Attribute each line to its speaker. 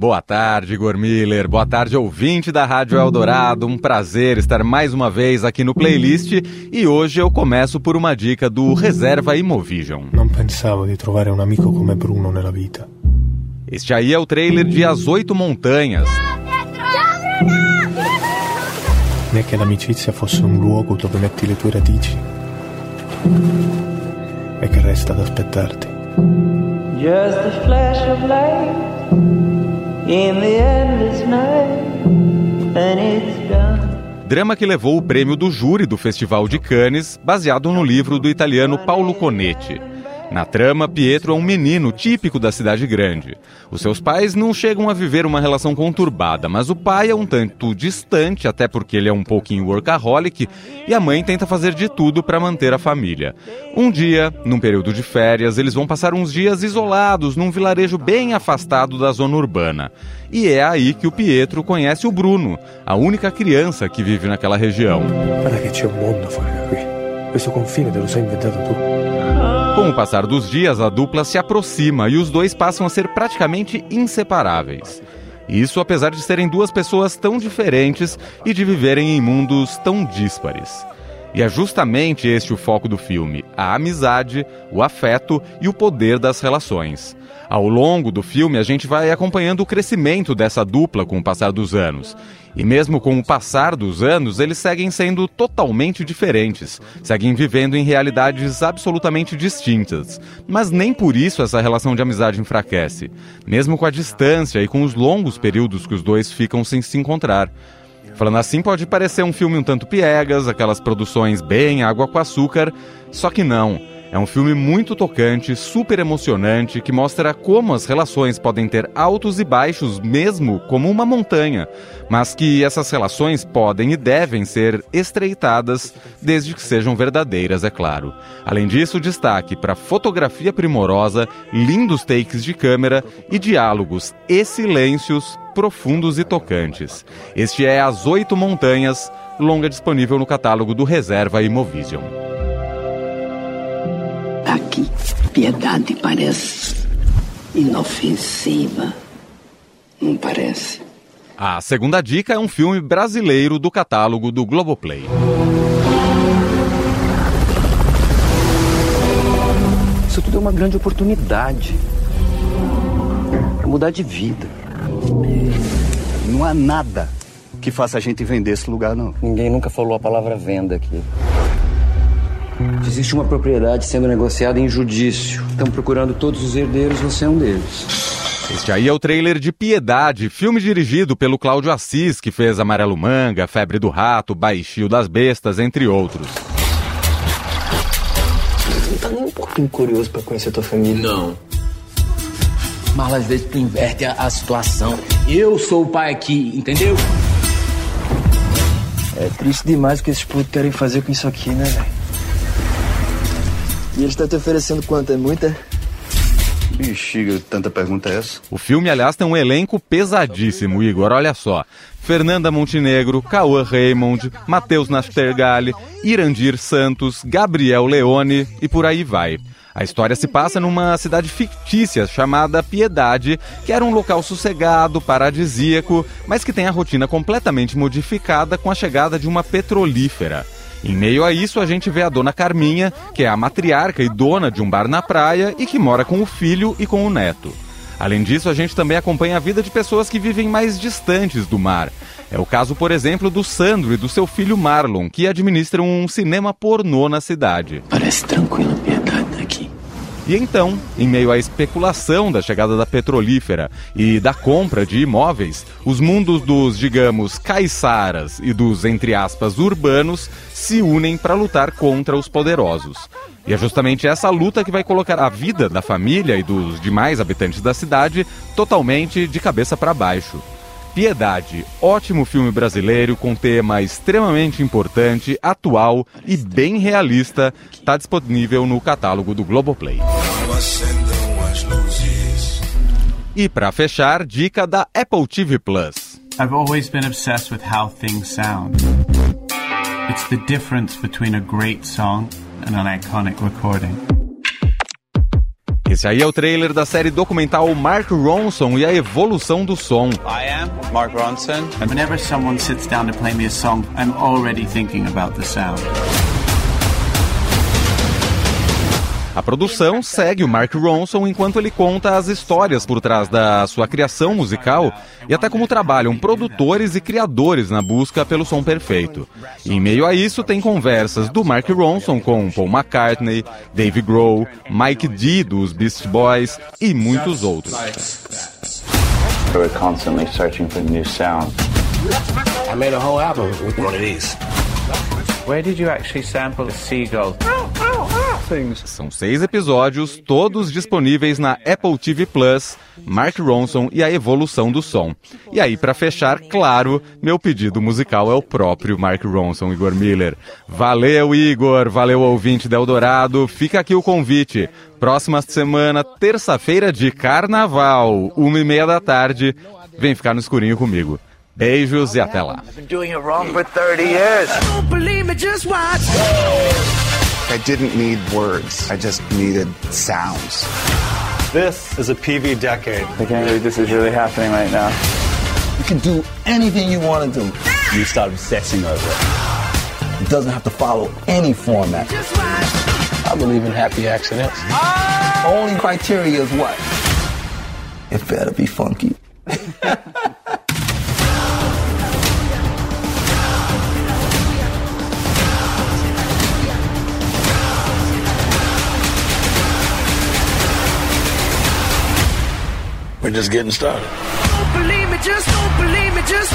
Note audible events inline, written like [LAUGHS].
Speaker 1: Boa tarde, Igor Miller. Boa tarde, ouvinte da Rádio Eldorado. Um prazer estar mais uma vez aqui no playlist e hoje eu começo por uma dica do Reserva Imovision.
Speaker 2: Não pensava de trovar um amigo como Bruno nella vita.
Speaker 1: Este aí é o trailer de As Oito Montanhas.
Speaker 2: Non è che l'amicizia fosse un luogo dove metti le tue radici e che resta ad aspettarti.
Speaker 3: Just a flash of light
Speaker 1: Drama que levou o prêmio do júri do Festival de Cannes, baseado no livro do italiano Paulo Conetti. Na trama, Pietro é um menino típico da cidade grande. Os seus pais não chegam a viver uma relação conturbada, mas o pai é um tanto distante, até porque ele é um pouquinho workaholic, e a mãe tenta fazer de tudo para manter a família. Um dia, num período de férias, eles vão passar uns dias isolados num vilarejo bem afastado da zona urbana. E é aí que o Pietro conhece o Bruno, a única criança que vive naquela região.
Speaker 2: Guarda che c'è un mondo fuori da qui. Questo confine te lo tu.
Speaker 1: Com o passar dos dias, a dupla se aproxima e os dois passam a ser praticamente inseparáveis. Isso apesar de serem duas pessoas tão diferentes e de viverem em mundos tão díspares. E é justamente este o foco do filme: a amizade, o afeto e o poder das relações. Ao longo do filme, a gente vai acompanhando o crescimento dessa dupla com o passar dos anos. E mesmo com o passar dos anos, eles seguem sendo totalmente diferentes, seguem vivendo em realidades absolutamente distintas. Mas nem por isso essa relação de amizade enfraquece, mesmo com a distância e com os longos períodos que os dois ficam sem se encontrar. Falando assim, pode parecer um filme um tanto piegas, aquelas produções bem água com açúcar, só que não. É um filme muito tocante, super emocionante, que mostra como as relações podem ter altos e baixos, mesmo como uma montanha, mas que essas relações podem e devem ser estreitadas, desde que sejam verdadeiras, é claro. Além disso, destaque para fotografia primorosa, lindos takes de câmera e diálogos e silêncios profundos e tocantes. Este é As Oito Montanhas, longa disponível no catálogo do Reserva Imovision.
Speaker 4: Aqui, piedade parece inofensiva. Não parece?
Speaker 1: A segunda dica é um filme brasileiro do catálogo do Globoplay.
Speaker 5: Isso tudo é uma grande oportunidade. Pra mudar de vida.
Speaker 6: Não há nada que faça a gente vender esse lugar, não.
Speaker 5: Ninguém nunca falou a palavra venda aqui. Existe uma propriedade sendo negociada em judício. Estão procurando todos os herdeiros, você é um deles.
Speaker 1: Este aí é o trailer de Piedade, filme dirigido pelo Cláudio Assis, que fez Amarelo Manga, Febre do Rato, Baixio das Bestas, entre outros.
Speaker 2: Não tá nem um pouquinho curioso pra conhecer tua família.
Speaker 7: Não. Mas às vezes tu inverte a, a situação. Eu sou o pai aqui, entendeu?
Speaker 2: É triste demais o que esses putos querem fazer com isso aqui, né, velho? E eles estão te oferecendo quanto? É muita?
Speaker 6: Bexiga, tanta pergunta é essa?
Speaker 1: O filme, aliás, tem um elenco pesadíssimo, Igor. Olha só. Fernanda Montenegro, Cauã Raymond, Matheus Nastergalli, Irandir Santos, Gabriel Leone e por aí vai. A história se passa numa cidade fictícia chamada Piedade, que era um local sossegado, paradisíaco, mas que tem a rotina completamente modificada com a chegada de uma petrolífera. Em meio a isso, a gente vê a dona Carminha, que é a matriarca e dona de um bar na praia e que mora com o filho e com o neto. Além disso, a gente também acompanha a vida de pessoas que vivem mais distantes do mar. É o caso, por exemplo, do Sandro e do seu filho Marlon, que administram um cinema pornô na cidade.
Speaker 4: Parece tranquila a piedade daqui.
Speaker 1: E então, em meio à especulação da chegada da petrolífera e da compra de imóveis, os mundos dos, digamos, caiçaras e dos, entre aspas, urbanos se unem para lutar contra os poderosos. E é justamente essa luta que vai colocar a vida da família e dos demais habitantes da cidade totalmente de cabeça para baixo. Piedade, ótimo filme brasileiro com tema extremamente importante, atual e bem realista, está disponível no catálogo do Globoplay. E para fechar, dica da Apple TV Plus.
Speaker 8: I've always been obsessed with how things sound. It's the difference between a great song and an iconic recording.
Speaker 1: Esse aí é o trailer da série documental Mark Ronson e a evolução do som.
Speaker 8: I am Mark Ronson. And whenever someone sits down to play me a song, I'm already thinking about the sound.
Speaker 1: A produção segue o Mark Ronson enquanto ele conta as histórias por trás da sua criação musical e até como trabalham produtores e criadores na busca pelo som perfeito. E em meio a isso tem conversas do Mark Ronson com Paul McCartney, Dave Grohl, Mike D dos Beast Boys e muitos outros.
Speaker 9: We're constantly searching for new sound.
Speaker 7: I made a whole album with one of these.
Speaker 8: Where did you actually sample the seagull?
Speaker 1: São seis episódios, todos disponíveis na Apple TV Plus, Mark Ronson e a evolução do som. E aí, para fechar, claro, meu pedido musical é o próprio Mark Ronson, Igor Miller. Valeu, Igor, valeu, ouvinte do Eldorado. Fica aqui o convite. Próxima semana, terça-feira de carnaval, uma e meia da tarde, vem ficar no escurinho comigo. Beijos e até lá.
Speaker 6: I didn't need words. I just needed sounds.
Speaker 9: This is a PV decade.
Speaker 2: I can't believe this is really happening right now.
Speaker 10: You can do anything you want to do.
Speaker 9: You start obsessing over it.
Speaker 10: It doesn't have to follow any format.
Speaker 7: I believe in happy accidents.
Speaker 10: Only criteria is what? It better be funky. [LAUGHS]
Speaker 7: We're just getting started.
Speaker 11: Don't believe me, just don't believe me, just.